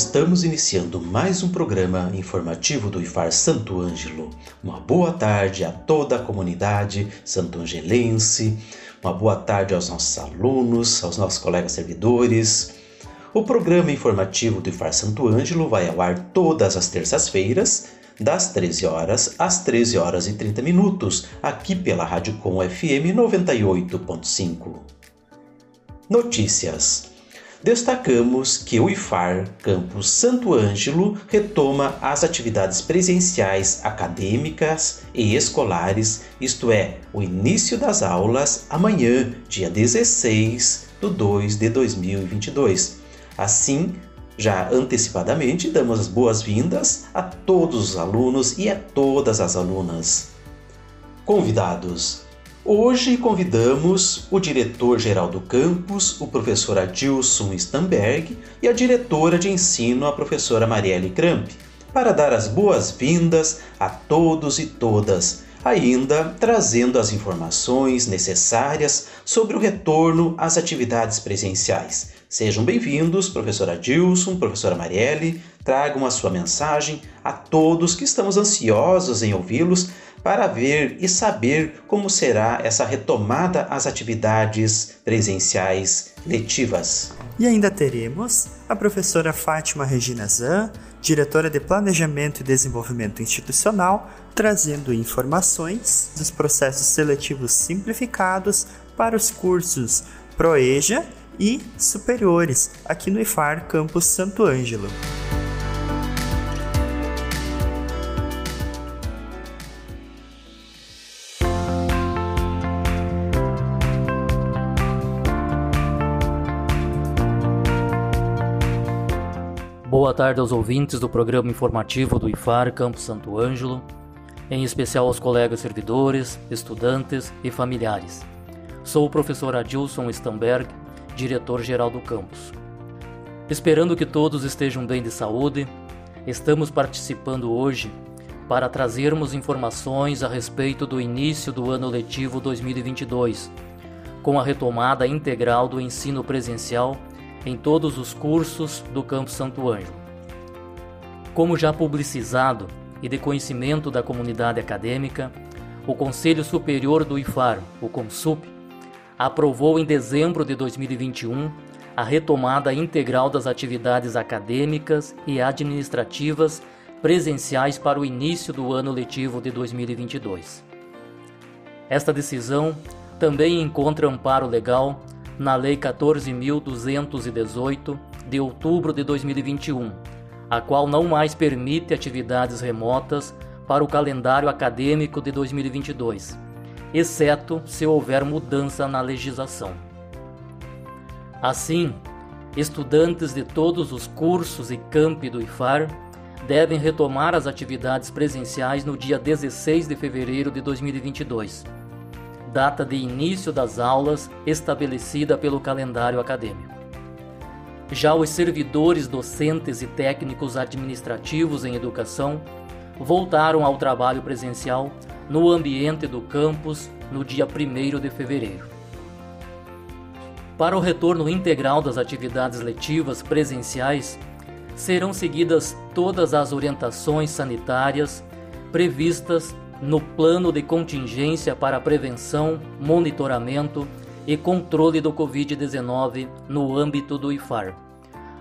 Estamos iniciando mais um programa informativo do IFAR Santo Ângelo. Uma boa tarde a toda a comunidade santo-angelense, uma boa tarde aos nossos alunos, aos nossos colegas servidores. O programa informativo do IFAR Santo Ângelo vai ao ar todas as terças-feiras, das 13 horas às 13 horas e 30 minutos, aqui pela Rádio Com FM 98.5. Notícias destacamos que o IFAR Campus Santo Ângelo retoma as atividades presenciais acadêmicas e escolares, isto é, o início das aulas amanhã, dia 16 de 2 de 2022. Assim, já antecipadamente, damos as boas-vindas a todos os alunos e a todas as alunas. Convidados Hoje convidamos o diretor-geral do campus, o professor Adilson Stamberg, e a diretora de ensino, a professora Marielle Kramp, para dar as boas-vindas a todos e todas, ainda trazendo as informações necessárias sobre o retorno às atividades presenciais. Sejam bem-vindos, professora Adilson, professora Marielle, tragam a sua mensagem a todos que estamos ansiosos em ouvi-los para ver e saber como será essa retomada às atividades presenciais letivas. E ainda teremos a professora Fátima Regina Zan, diretora de Planejamento e Desenvolvimento Institucional, trazendo informações dos processos seletivos simplificados para os cursos Proeja e superiores aqui no IFAR Campus Santo Ângelo. Boa tarde aos ouvintes do programa informativo do IFAR Campo Santo Ângelo, em especial aos colegas servidores, estudantes e familiares. Sou o professor Adilson Stamberg, diretor-geral do campus. Esperando que todos estejam bem de saúde, estamos participando hoje para trazermos informações a respeito do início do ano letivo 2022, com a retomada integral do ensino presencial em todos os cursos do Campo Santo Ângelo. Como já publicizado e de conhecimento da comunidade acadêmica, o Conselho Superior do IFAR, o CONSUP, aprovou em dezembro de 2021 a retomada integral das atividades acadêmicas e administrativas presenciais para o início do ano letivo de 2022. Esta decisão também encontra amparo legal na Lei 14.218 de outubro de 2021, a qual não mais permite atividades remotas para o calendário acadêmico de 2022, exceto se houver mudança na legislação. Assim, estudantes de todos os cursos e campi do IFAR devem retomar as atividades presenciais no dia 16 de fevereiro de 2022 data de início das aulas estabelecida pelo calendário acadêmico. Já os servidores docentes e técnicos administrativos em educação voltaram ao trabalho presencial no ambiente do campus no dia 1 de fevereiro. Para o retorno integral das atividades letivas presenciais, serão seguidas todas as orientações sanitárias previstas no plano de contingência para prevenção, monitoramento e controle do Covid-19 no âmbito do IFAR,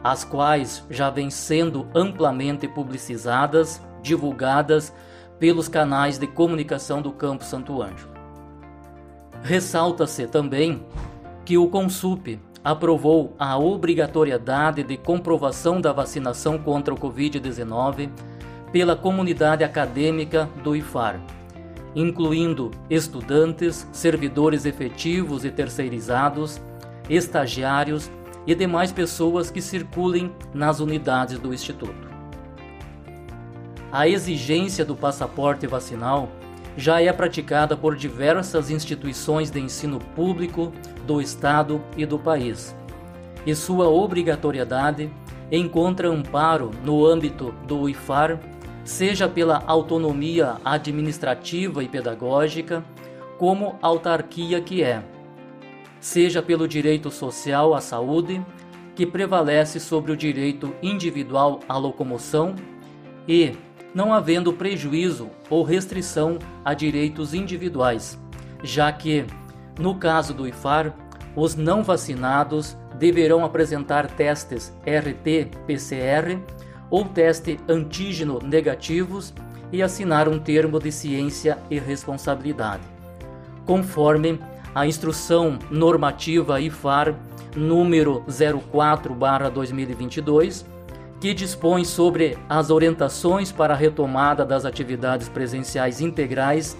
as quais já vêm sendo amplamente publicizadas, divulgadas pelos canais de comunicação do Campo Santo Anjo. Ressalta-se também que o Consup aprovou a obrigatoriedade de comprovação da vacinação contra o Covid-19 pela comunidade acadêmica do IFAR, incluindo estudantes, servidores efetivos e terceirizados, estagiários e demais pessoas que circulem nas unidades do Instituto. A exigência do passaporte vacinal já é praticada por diversas instituições de ensino público do Estado e do país, e sua obrigatoriedade encontra amparo no âmbito do IFAR, seja pela autonomia administrativa e pedagógica, como autarquia que é, seja pelo direito social à saúde, que prevalece sobre o direito individual à locomoção e não havendo prejuízo ou restrição a direitos individuais, já que, no caso do IFAR, os não vacinados deverão apresentar testes RT-PCR ou teste antígeno negativos e assinar um termo de ciência e responsabilidade, conforme a instrução normativa IFAR número 04/2022 que dispõe sobre as orientações para a retomada das atividades presenciais integrais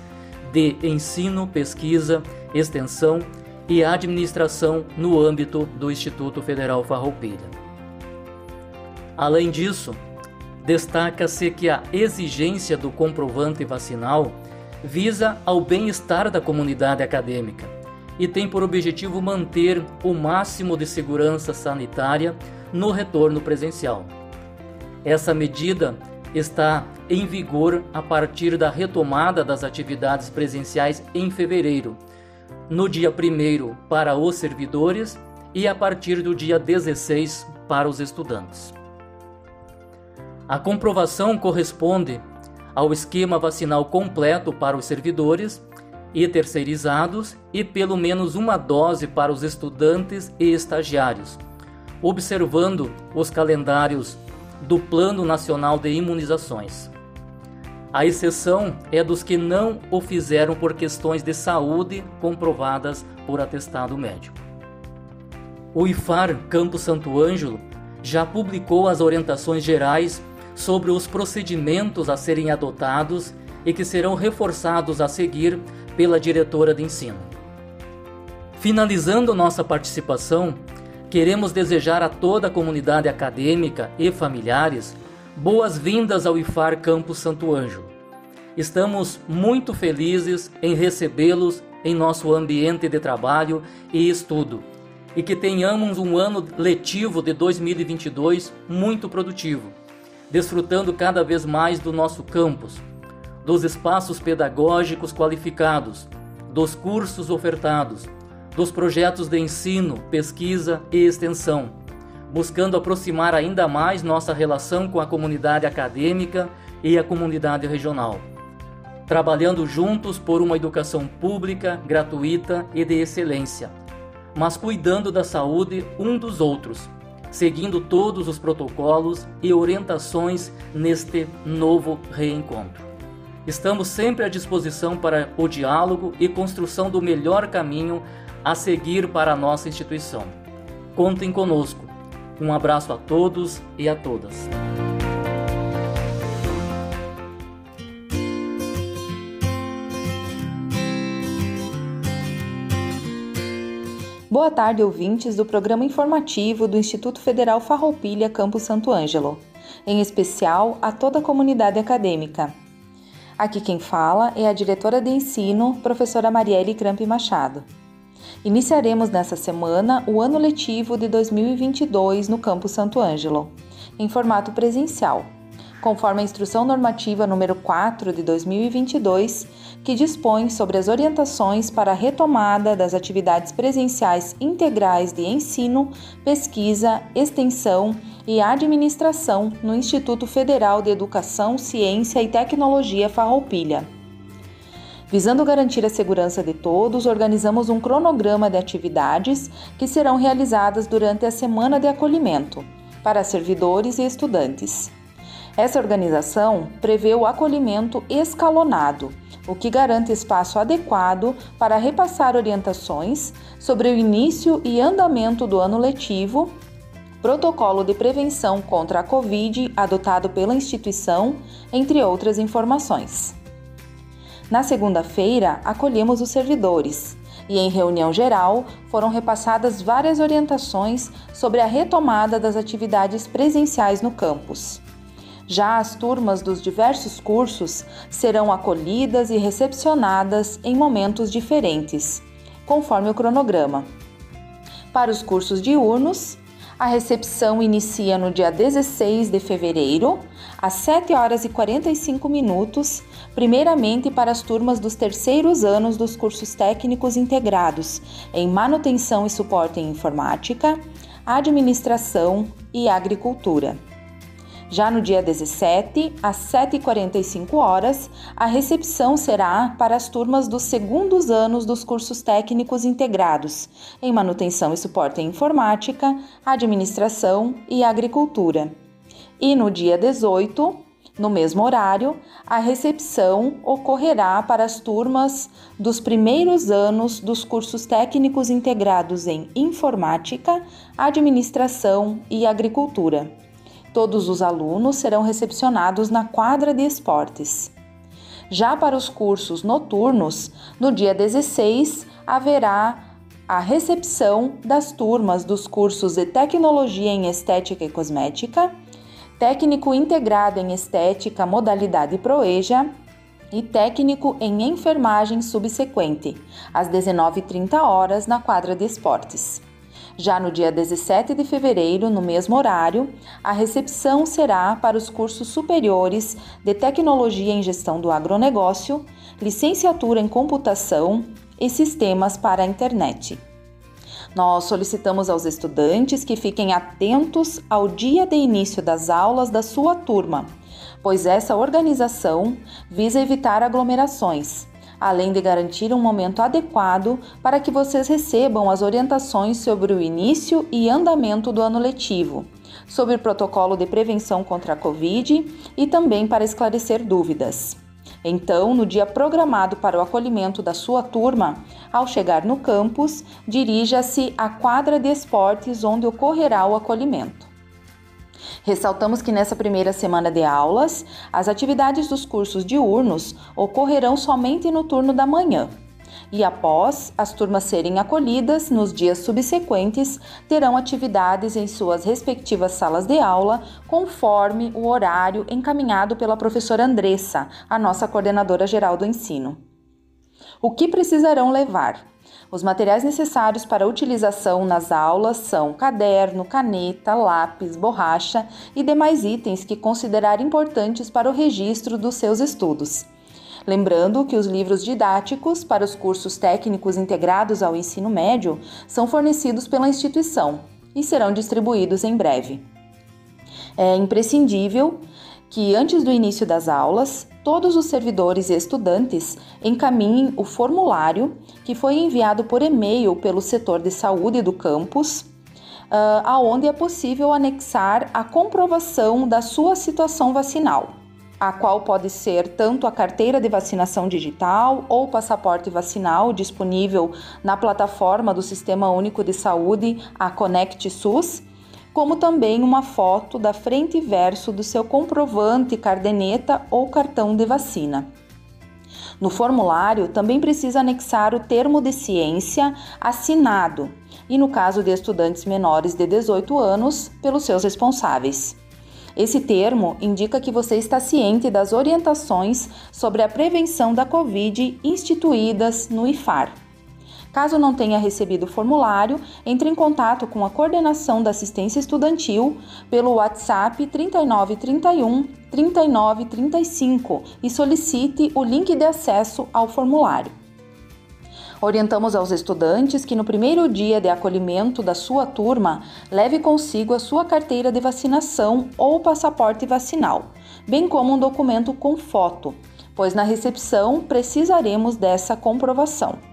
de ensino, pesquisa, extensão e administração no âmbito do Instituto Federal Farroupilha. Além disso, destaca-se que a exigência do comprovante vacinal visa ao bem-estar da comunidade acadêmica e tem por objetivo manter o máximo de segurança sanitária no retorno presencial. Essa medida está em vigor a partir da retomada das atividades presenciais em fevereiro, no dia 1 para os servidores e a partir do dia 16 para os estudantes. A comprovação corresponde ao esquema vacinal completo para os servidores e terceirizados e pelo menos uma dose para os estudantes e estagiários, observando os calendários do Plano Nacional de Imunizações. A exceção é dos que não o fizeram por questões de saúde comprovadas por atestado médico. O IFAR Campo Santo Ângelo já publicou as orientações gerais sobre os procedimentos a serem adotados e que serão reforçados a seguir pela diretora de ensino. Finalizando nossa participação, Queremos desejar a toda a comunidade acadêmica e familiares boas-vindas ao IFAR Campus Santo Ângelo. Estamos muito felizes em recebê-los em nosso ambiente de trabalho e estudo e que tenhamos um ano letivo de 2022 muito produtivo, desfrutando cada vez mais do nosso campus, dos espaços pedagógicos qualificados, dos cursos ofertados dos projetos de ensino, pesquisa e extensão, buscando aproximar ainda mais nossa relação com a comunidade acadêmica e a comunidade regional, trabalhando juntos por uma educação pública, gratuita e de excelência, mas cuidando da saúde um dos outros, seguindo todos os protocolos e orientações neste novo reencontro. Estamos sempre à disposição para o diálogo e construção do melhor caminho a seguir para a nossa instituição. Contem conosco. Um abraço a todos e a todas. Boa tarde, ouvintes do programa informativo do Instituto Federal Farroupilha Campo Santo Ângelo, em especial a toda a comunidade acadêmica. Aqui quem fala é a diretora de ensino, professora Marielle Crampe Machado. Iniciaremos nessa semana o ano letivo de 2022 no Campo Santo Ângelo, em formato presencial, conforme a Instrução Normativa número 4 de 2022, que dispõe sobre as orientações para a retomada das atividades presenciais integrais de ensino, pesquisa, extensão e administração no Instituto Federal de Educação, Ciência e Tecnologia Farroupilha Visando garantir a segurança de todos, organizamos um cronograma de atividades que serão realizadas durante a semana de acolhimento para servidores e estudantes. Essa organização prevê o acolhimento escalonado, o que garante espaço adequado para repassar orientações sobre o início e andamento do ano letivo, protocolo de prevenção contra a Covid adotado pela instituição, entre outras informações. Na segunda-feira, acolhemos os servidores, e em reunião geral foram repassadas várias orientações sobre a retomada das atividades presenciais no campus. Já as turmas dos diversos cursos serão acolhidas e recepcionadas em momentos diferentes, conforme o cronograma. Para os cursos diurnos, a recepção inicia no dia 16 de fevereiro, às 7 horas e 45 minutos, primeiramente para as turmas dos terceiros anos dos cursos técnicos integrados em manutenção e suporte em informática, administração e agricultura. Já no dia 17, às 7h45 horas, a recepção será para as turmas dos segundos anos dos cursos técnicos integrados em manutenção e suporte em informática, administração e agricultura. E no dia 18, no mesmo horário, a recepção ocorrerá para as turmas dos primeiros anos dos cursos técnicos integrados em informática, administração e agricultura. Todos os alunos serão recepcionados na quadra de esportes. Já para os cursos noturnos, no dia 16 haverá a recepção das turmas dos cursos de Tecnologia em Estética e Cosmética, Técnico Integrado em Estética Modalidade Proeja e Técnico em Enfermagem Subsequente, às 19h30 na quadra de esportes. Já no dia 17 de fevereiro, no mesmo horário, a recepção será para os cursos superiores de Tecnologia em Gestão do Agronegócio, Licenciatura em Computação e Sistemas para a Internet. Nós solicitamos aos estudantes que fiquem atentos ao dia de início das aulas da sua turma, pois essa organização visa evitar aglomerações além de garantir um momento adequado para que vocês recebam as orientações sobre o início e andamento do ano letivo, sobre o protocolo de prevenção contra a Covid e também para esclarecer dúvidas. Então, no dia programado para o acolhimento da sua turma, ao chegar no campus, dirija-se à quadra de esportes onde ocorrerá o acolhimento. Ressaltamos que nessa primeira semana de aulas, as atividades dos cursos diurnos ocorrerão somente no turno da manhã. E após as turmas serem acolhidas, nos dias subsequentes, terão atividades em suas respectivas salas de aula, conforme o horário encaminhado pela professora Andressa, a nossa coordenadora geral do ensino. O que precisarão levar? Os materiais necessários para utilização nas aulas são caderno, caneta, lápis, borracha e demais itens que considerar importantes para o registro dos seus estudos. Lembrando que os livros didáticos para os cursos técnicos integrados ao ensino médio são fornecidos pela instituição e serão distribuídos em breve. É imprescindível que antes do início das aulas, todos os servidores e estudantes encaminhem o formulário que foi enviado por e-mail pelo setor de saúde do campus, uh, aonde é possível anexar a comprovação da sua situação vacinal, a qual pode ser tanto a carteira de vacinação digital ou passaporte vacinal disponível na plataforma do Sistema Único de Saúde, a Conect SUS como também uma foto da frente e verso do seu comprovante, cardeneta ou cartão de vacina. No formulário, também precisa anexar o termo de ciência assinado e, no caso de estudantes menores de 18 anos, pelos seus responsáveis. Esse termo indica que você está ciente das orientações sobre a prevenção da Covid instituídas no IFAR. Caso não tenha recebido o formulário, entre em contato com a coordenação da assistência estudantil pelo WhatsApp 3931 3935 e solicite o link de acesso ao formulário. Orientamos aos estudantes que no primeiro dia de acolhimento da sua turma, leve consigo a sua carteira de vacinação ou passaporte vacinal, bem como um documento com foto, pois na recepção precisaremos dessa comprovação.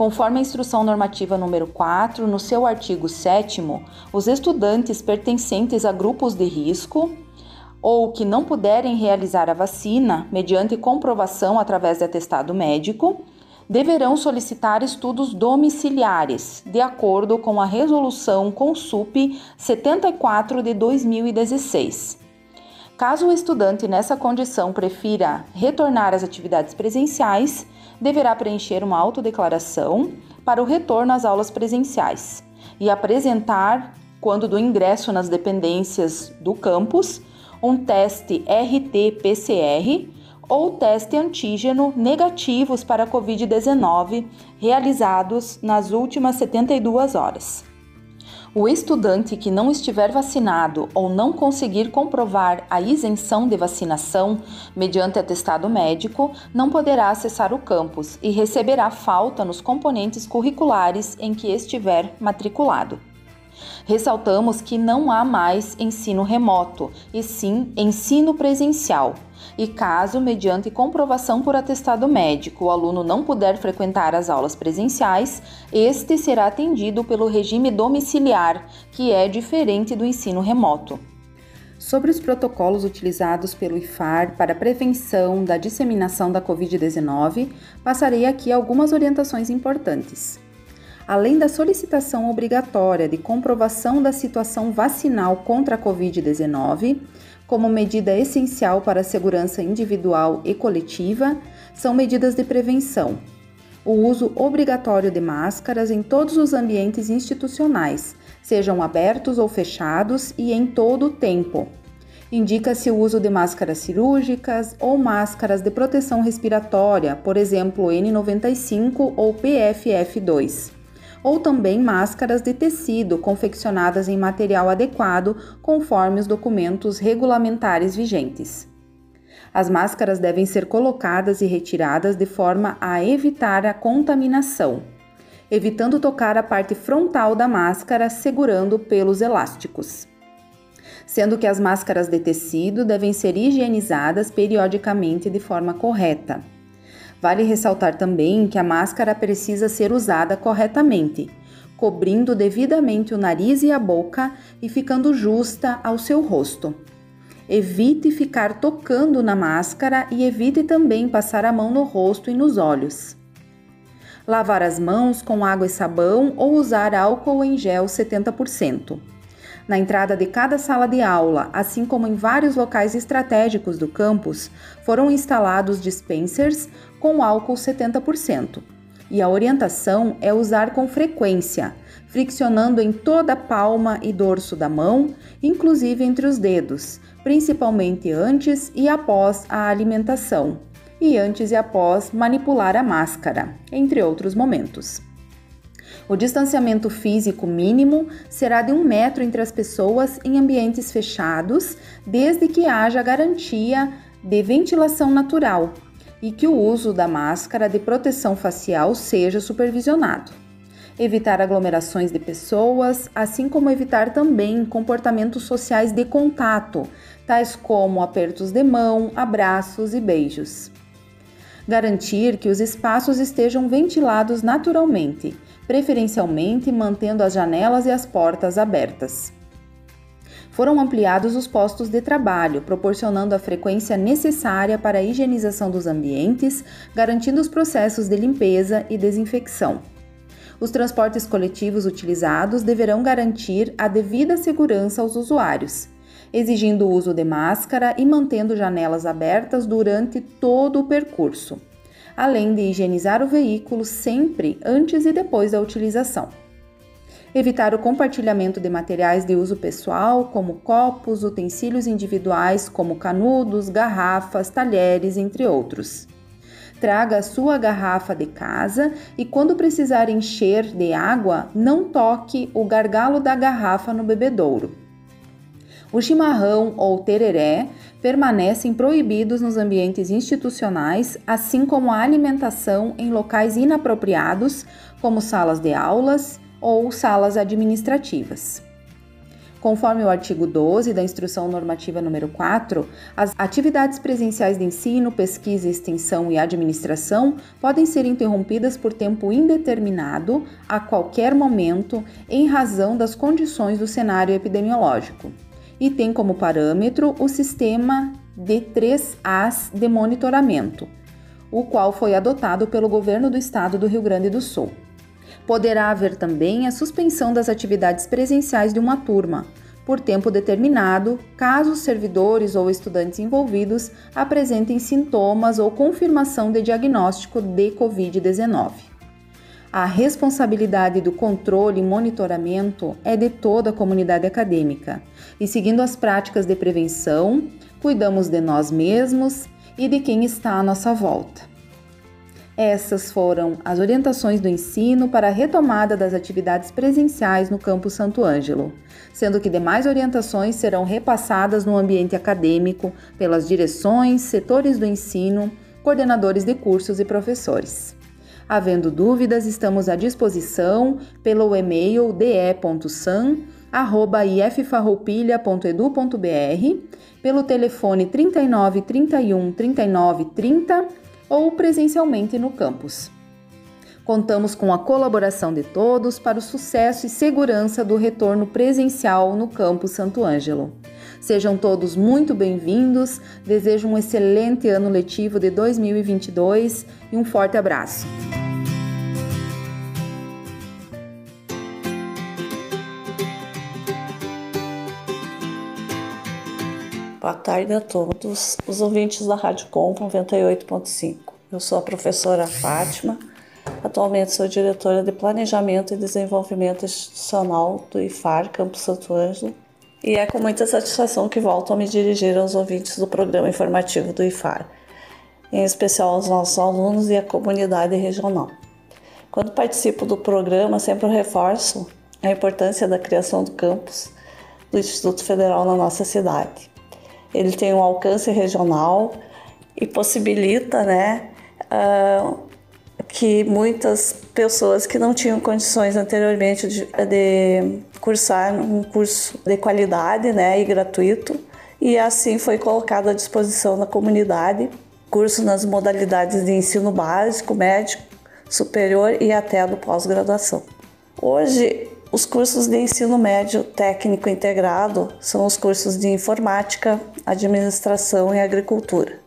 Conforme a Instrução Normativa número 4, no seu artigo 7 os estudantes pertencentes a grupos de risco ou que não puderem realizar a vacina mediante comprovação através de atestado médico, deverão solicitar estudos domiciliares, de acordo com a Resolução CONSUP 74 de 2016. Caso o estudante nessa condição prefira retornar às atividades presenciais, deverá preencher uma autodeclaração para o retorno às aulas presenciais e apresentar, quando do ingresso nas dependências do campus, um teste RT-PCR ou teste antígeno negativos para a Covid-19 realizados nas últimas 72 horas. O estudante que não estiver vacinado ou não conseguir comprovar a isenção de vacinação mediante atestado médico não poderá acessar o campus e receberá falta nos componentes curriculares em que estiver matriculado. Ressaltamos que não há mais ensino remoto, e sim ensino presencial. E caso, mediante comprovação por atestado médico, o aluno não puder frequentar as aulas presenciais, este será atendido pelo regime domiciliar, que é diferente do ensino remoto. Sobre os protocolos utilizados pelo IFAR para prevenção da disseminação da Covid-19, passarei aqui algumas orientações importantes além da solicitação obrigatória de comprovação da situação vacinal contra a Covid-19, como medida essencial para a segurança individual e coletiva, são medidas de prevenção. O uso obrigatório de máscaras em todos os ambientes institucionais, sejam abertos ou fechados e em todo o tempo. Indica-se o uso de máscaras cirúrgicas ou máscaras de proteção respiratória, por exemplo, N95 ou PFF2 ou também máscaras de tecido confeccionadas em material adequado conforme os documentos regulamentares vigentes. As máscaras devem ser colocadas e retiradas de forma a evitar a contaminação, evitando tocar a parte frontal da máscara segurando pelos elásticos. Sendo que as máscaras de tecido devem ser higienizadas periodicamente de forma correta. Vale ressaltar também que a máscara precisa ser usada corretamente, cobrindo devidamente o nariz e a boca e ficando justa ao seu rosto. Evite ficar tocando na máscara e evite também passar a mão no rosto e nos olhos. Lavar as mãos com água e sabão ou usar álcool em gel 70%. Na entrada de cada sala de aula, assim como em vários locais estratégicos do campus, foram instalados dispensers com álcool 70%. E a orientação é usar com frequência, friccionando em toda a palma e dorso da mão, inclusive entre os dedos, principalmente antes e após a alimentação, e antes e após manipular a máscara, entre outros momentos. O distanciamento físico mínimo será de um metro entre as pessoas em ambientes fechados, desde que haja garantia de ventilação natural e que o uso da máscara de proteção facial seja supervisionado. Evitar aglomerações de pessoas, assim como evitar também comportamentos sociais de contato, tais como apertos de mão, abraços e beijos. Garantir que os espaços estejam ventilados naturalmente preferencialmente mantendo as janelas e as portas abertas. Foram ampliados os postos de trabalho, proporcionando a frequência necessária para a higienização dos ambientes, garantindo os processos de limpeza e desinfecção. Os transportes coletivos utilizados deverão garantir a devida segurança aos usuários, exigindo o uso de máscara e mantendo janelas abertas durante todo o percurso além de higienizar o veículo sempre antes e depois da utilização. Evitar o compartilhamento de materiais de uso pessoal, como copos, utensílios individuais, como canudos, garrafas, talheres, entre outros. Traga a sua garrafa de casa e, quando precisar encher de água, não toque o gargalo da garrafa no bebedouro. O chimarrão ou tereré permanecem proibidos nos ambientes institucionais, assim como a alimentação em locais inapropriados, como salas de aulas ou salas administrativas. Conforme o artigo 12 da Instrução Normativa número 4, as atividades presenciais de ensino, pesquisa, extensão e administração podem ser interrompidas por tempo indeterminado a qualquer momento em razão das condições do cenário epidemiológico e tem como parâmetro o sistema de 3As de monitoramento, o qual foi adotado pelo governo do estado do Rio Grande do Sul. Poderá haver também a suspensão das atividades presenciais de uma turma, por tempo determinado, caso os servidores ou estudantes envolvidos apresentem sintomas ou confirmação de diagnóstico de Covid-19. A responsabilidade do controle e monitoramento é de toda a comunidade acadêmica, e seguindo as práticas de prevenção, cuidamos de nós mesmos e de quem está à nossa volta. Essas foram as orientações do ensino para a retomada das atividades presenciais no campus Santo Ângelo, sendo que demais orientações serão repassadas no ambiente acadêmico pelas direções, setores do ensino, coordenadores de cursos e professores. Havendo dúvidas, estamos à disposição pelo e-mail de.san@iffarroupilha.edu.br, pelo telefone 39 31 39 30 ou presencialmente no campus. Contamos com a colaboração de todos para o sucesso e segurança do retorno presencial no campus Santo Ângelo. Sejam todos muito bem-vindos, desejo um excelente ano letivo de 2022 e um forte abraço. Boa tarde a todos os ouvintes da Rádio Com 98.5. Eu sou a professora Fátima, atualmente sou diretora de Planejamento e Desenvolvimento Institucional do IFAR Campus Santo Ângelo e é com muita satisfação que volto a me dirigir aos ouvintes do programa informativo do IFAR, em especial aos nossos alunos e à comunidade regional. Quando participo do programa, sempre reforço a importância da criação do campus do Instituto Federal na nossa cidade ele tem um alcance regional e possibilita, né, uh, que muitas pessoas que não tinham condições anteriormente de, de cursar um curso de qualidade, né, e gratuito, e assim foi colocado à disposição da comunidade curso nas modalidades de ensino básico, médio, superior e até do pós-graduação. Hoje os cursos de ensino médio técnico integrado são os cursos de informática, administração e agricultura.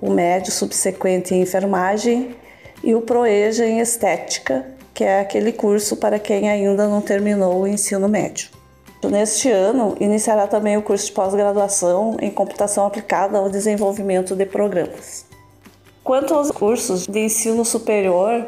O médio subsequente em enfermagem e o proeja em estética, que é aquele curso para quem ainda não terminou o ensino médio. Neste ano, iniciará também o curso de pós-graduação em computação aplicada ao desenvolvimento de programas. Quanto aos cursos de ensino superior,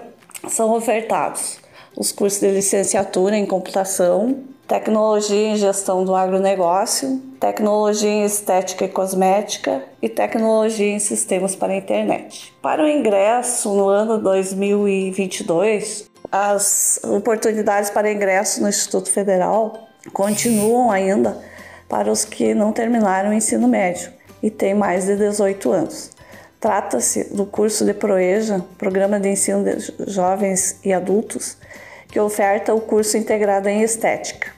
são ofertados os cursos de licenciatura em computação, tecnologia em gestão do agronegócio, tecnologia em estética e cosmética e tecnologia em sistemas para a internet. Para o ingresso no ano 2022, as oportunidades para ingresso no Instituto Federal continuam ainda para os que não terminaram o ensino médio e têm mais de 18 anos. Trata-se do curso de Proeja, Programa de Ensino de Jovens e Adultos, que oferta o curso integrado em Estética,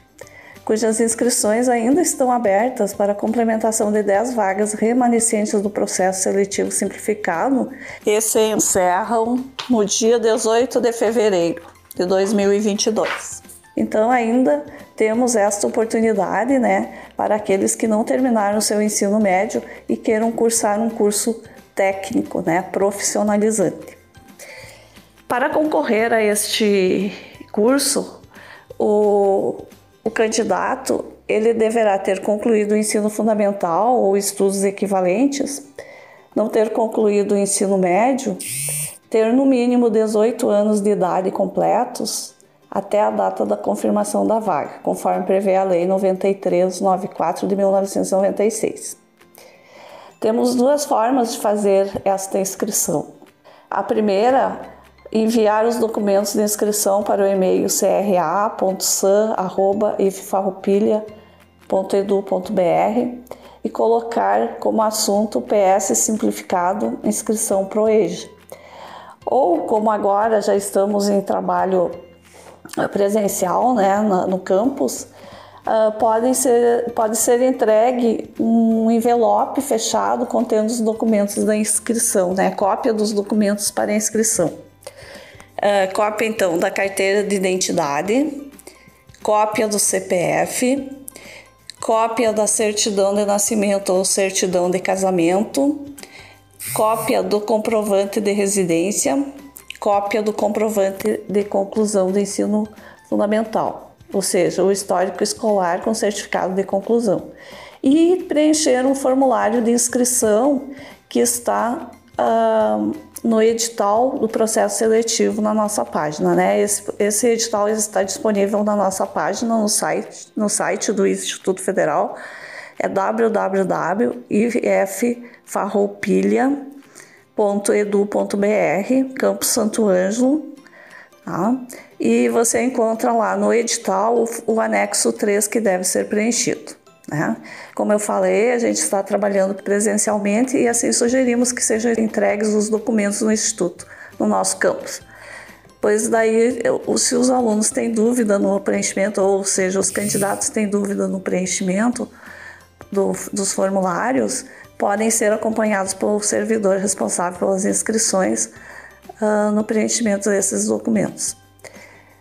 cujas inscrições ainda estão abertas para complementação de 10 vagas remanescentes do processo seletivo simplificado e se encerram no dia 18 de fevereiro de 2022. Então ainda temos esta oportunidade, né, para aqueles que não terminaram seu ensino médio e queiram cursar um curso técnico, né, profissionalizante. Para concorrer a este curso, o, o candidato ele deverá ter concluído o ensino fundamental ou estudos equivalentes, não ter concluído o ensino médio, ter no mínimo 18 anos de idade completos até a data da confirmação da vaga, conforme prevê a Lei 9394 de 1996. Temos duas formas de fazer esta inscrição. A primeira enviar os documentos de inscrição para o e-mail cra.san.iffarroupilha.edu.br e colocar como assunto PS simplificado inscrição ProEja. Ou como agora já estamos em trabalho presencial né, no campus, uh, pode, ser, pode ser entregue um envelope fechado contendo os documentos da inscrição, né, cópia dos documentos para inscrição. Uh, cópia então da carteira de identidade, cópia do CPF, cópia da certidão de nascimento ou certidão de casamento, cópia do comprovante de residência, cópia do comprovante de conclusão do ensino fundamental. ou seja, o histórico escolar com certificado de conclusão. E preencher um formulário de inscrição que está uh, no edital do processo seletivo na nossa página. Né? Esse, esse edital está disponível na nossa página, no site, no site do Instituto Federal, é www.iffarroupilha.edu.br, Campo Santo Ângelo, tá? e você encontra lá no edital o, o anexo 3 que deve ser preenchido. Né? Como eu falei, a gente está trabalhando presencialmente e assim sugerimos que sejam entregues os documentos no Instituto, no nosso campus. Pois daí, se os alunos têm dúvida no preenchimento, ou seja, os candidatos têm dúvida no preenchimento do, dos formulários, podem ser acompanhados pelo servidor responsável pelas inscrições uh, no preenchimento desses documentos.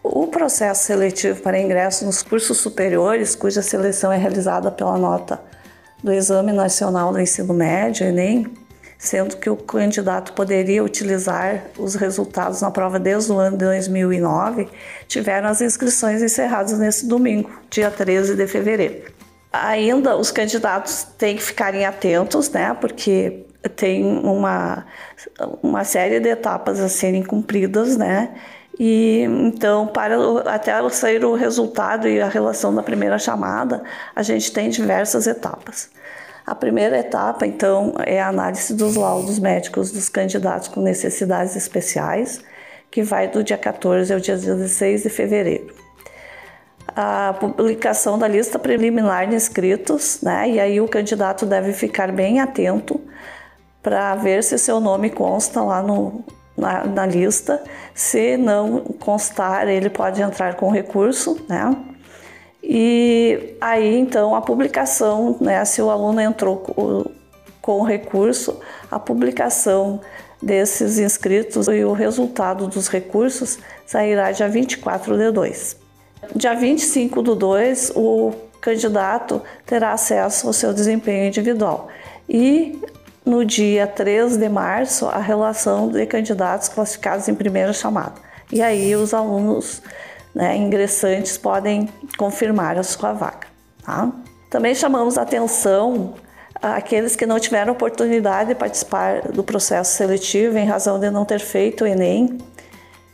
O processo seletivo para ingresso nos cursos superiores, cuja seleção é realizada pela nota do Exame Nacional do Ensino Médio, Enem, sendo que o candidato poderia utilizar os resultados na prova desde o ano de 2009, tiveram as inscrições encerradas nesse domingo, dia 13 de fevereiro. Ainda os candidatos têm que ficarem atentos, né, porque tem uma, uma série de etapas a serem cumpridas, né, e então, para até sair o resultado e a relação da primeira chamada, a gente tem diversas etapas. A primeira etapa, então, é a análise dos laudos médicos dos candidatos com necessidades especiais, que vai do dia 14 ao dia 16 de fevereiro. A publicação da lista preliminar de inscritos, né? E aí o candidato deve ficar bem atento para ver se seu nome consta lá no, na, na lista. Se não constar, ele pode entrar com recurso, né? E aí então a publicação, né, se o aluno entrou com, com recurso, a publicação desses inscritos e o resultado dos recursos sairá dia 24 de 2. Dia 25 do 2, o candidato terá acesso ao seu desempenho individual e no dia 3 de março a relação de candidatos classificados em primeira chamada. E aí os alunos né, ingressantes podem confirmar a sua vaga. Tá? Também chamamos a atenção àqueles que não tiveram oportunidade de participar do processo seletivo em razão de não ter feito o Enem,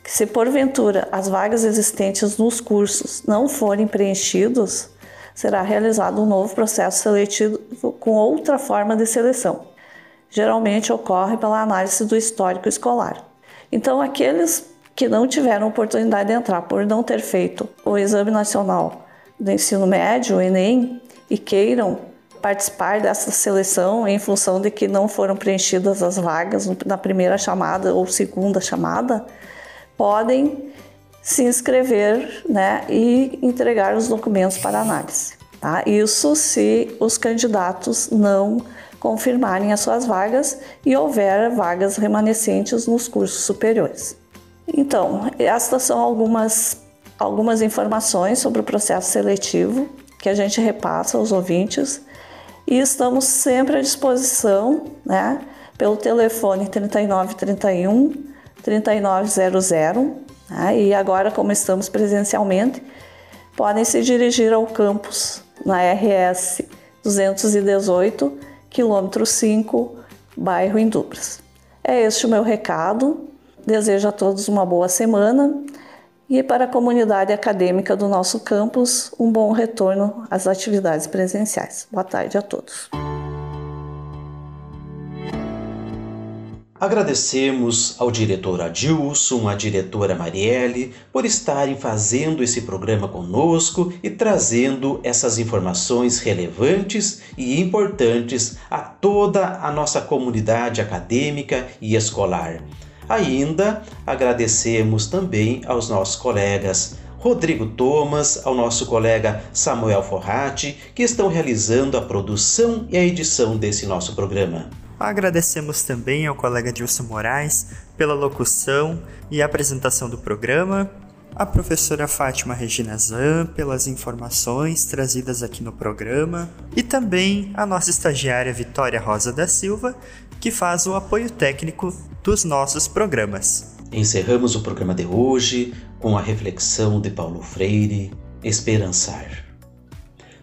que se porventura as vagas existentes nos cursos não forem preenchidos, será realizado um novo processo seletivo com outra forma de seleção geralmente ocorre pela análise do histórico escolar. Então, aqueles que não tiveram oportunidade de entrar por não ter feito o Exame Nacional do Ensino Médio, o Enem, e queiram participar dessa seleção em função de que não foram preenchidas as vagas na primeira chamada ou segunda chamada, podem se inscrever né, e entregar os documentos para análise. Tá? Isso se os candidatos não confirmarem as suas vagas e houver vagas remanescentes nos cursos superiores. Então, estas são algumas, algumas informações sobre o processo seletivo que a gente repassa aos ouvintes e estamos sempre à disposição, né, pelo telefone 3931 3900, né, e agora como estamos presencialmente, podem se dirigir ao campus na RS 218 quilômetro 5, bairro Indubras. É este o meu recado. Desejo a todos uma boa semana e para a comunidade acadêmica do nosso campus, um bom retorno às atividades presenciais. Boa tarde a todos. Agradecemos ao diretor Adilson, à diretora Marielle, por estarem fazendo esse programa conosco e trazendo essas informações relevantes e importantes a toda a nossa comunidade acadêmica e escolar. Ainda agradecemos também aos nossos colegas Rodrigo Thomas, ao nosso colega Samuel Forratti, que estão realizando a produção e a edição desse nosso programa. Agradecemos também ao colega Dilson Moraes pela locução e apresentação do programa, a professora Fátima Regina Zan pelas informações trazidas aqui no programa e também a nossa estagiária Vitória Rosa da Silva, que faz o apoio técnico dos nossos programas. Encerramos o programa de hoje com a reflexão de Paulo Freire. Esperançar.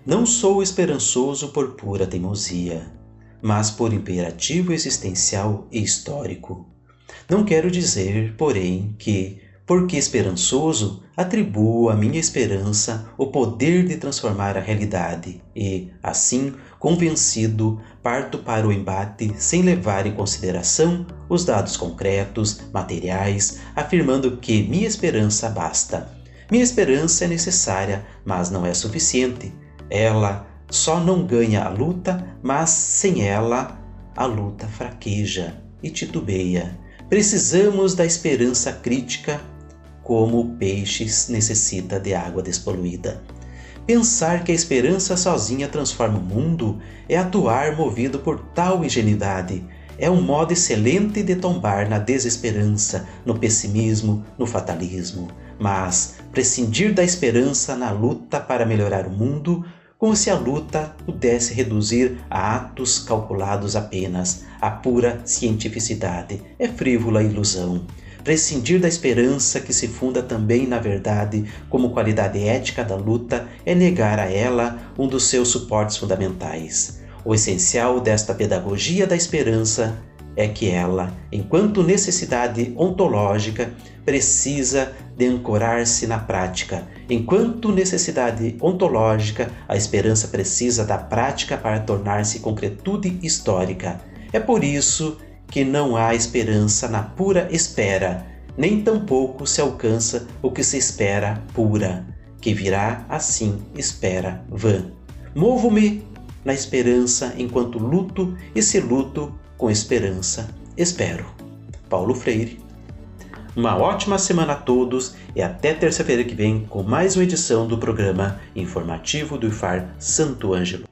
Não sou esperançoso por pura teimosia, mas por imperativo existencial e histórico. Não quero dizer, porém, que, porque esperançoso, atribuo à minha esperança o poder de transformar a realidade e, assim, convencido, parto para o embate sem levar em consideração os dados concretos, materiais, afirmando que minha esperança basta. Minha esperança é necessária, mas não é suficiente. Ela só não ganha a luta, mas sem ela a luta fraqueja e titubeia. Precisamos da esperança crítica como o peixe necessita de água despoluída. Pensar que a esperança sozinha transforma o mundo é atuar movido por tal ingenuidade. É um modo excelente de tombar na desesperança, no pessimismo, no fatalismo. Mas prescindir da esperança na luta para melhorar o mundo, como se a luta pudesse reduzir a atos calculados apenas a pura cientificidade, é frívola ilusão prescindir da esperança que se funda também na verdade como qualidade ética da luta é negar a ela um dos seus suportes fundamentais. O essencial desta pedagogia da esperança é que ela, enquanto necessidade ontológica, precisa de ancorar-se na prática. Enquanto necessidade ontológica, a esperança precisa da prática para tornar-se concretude histórica. É por isso que não há esperança na pura espera, nem tampouco se alcança o que se espera pura, que virá assim espera vã. Movo-me na esperança enquanto luto, e se luto com esperança, espero. Paulo Freire. Uma ótima semana a todos e até terça-feira que vem com mais uma edição do programa informativo do IFAR Santo Ângelo.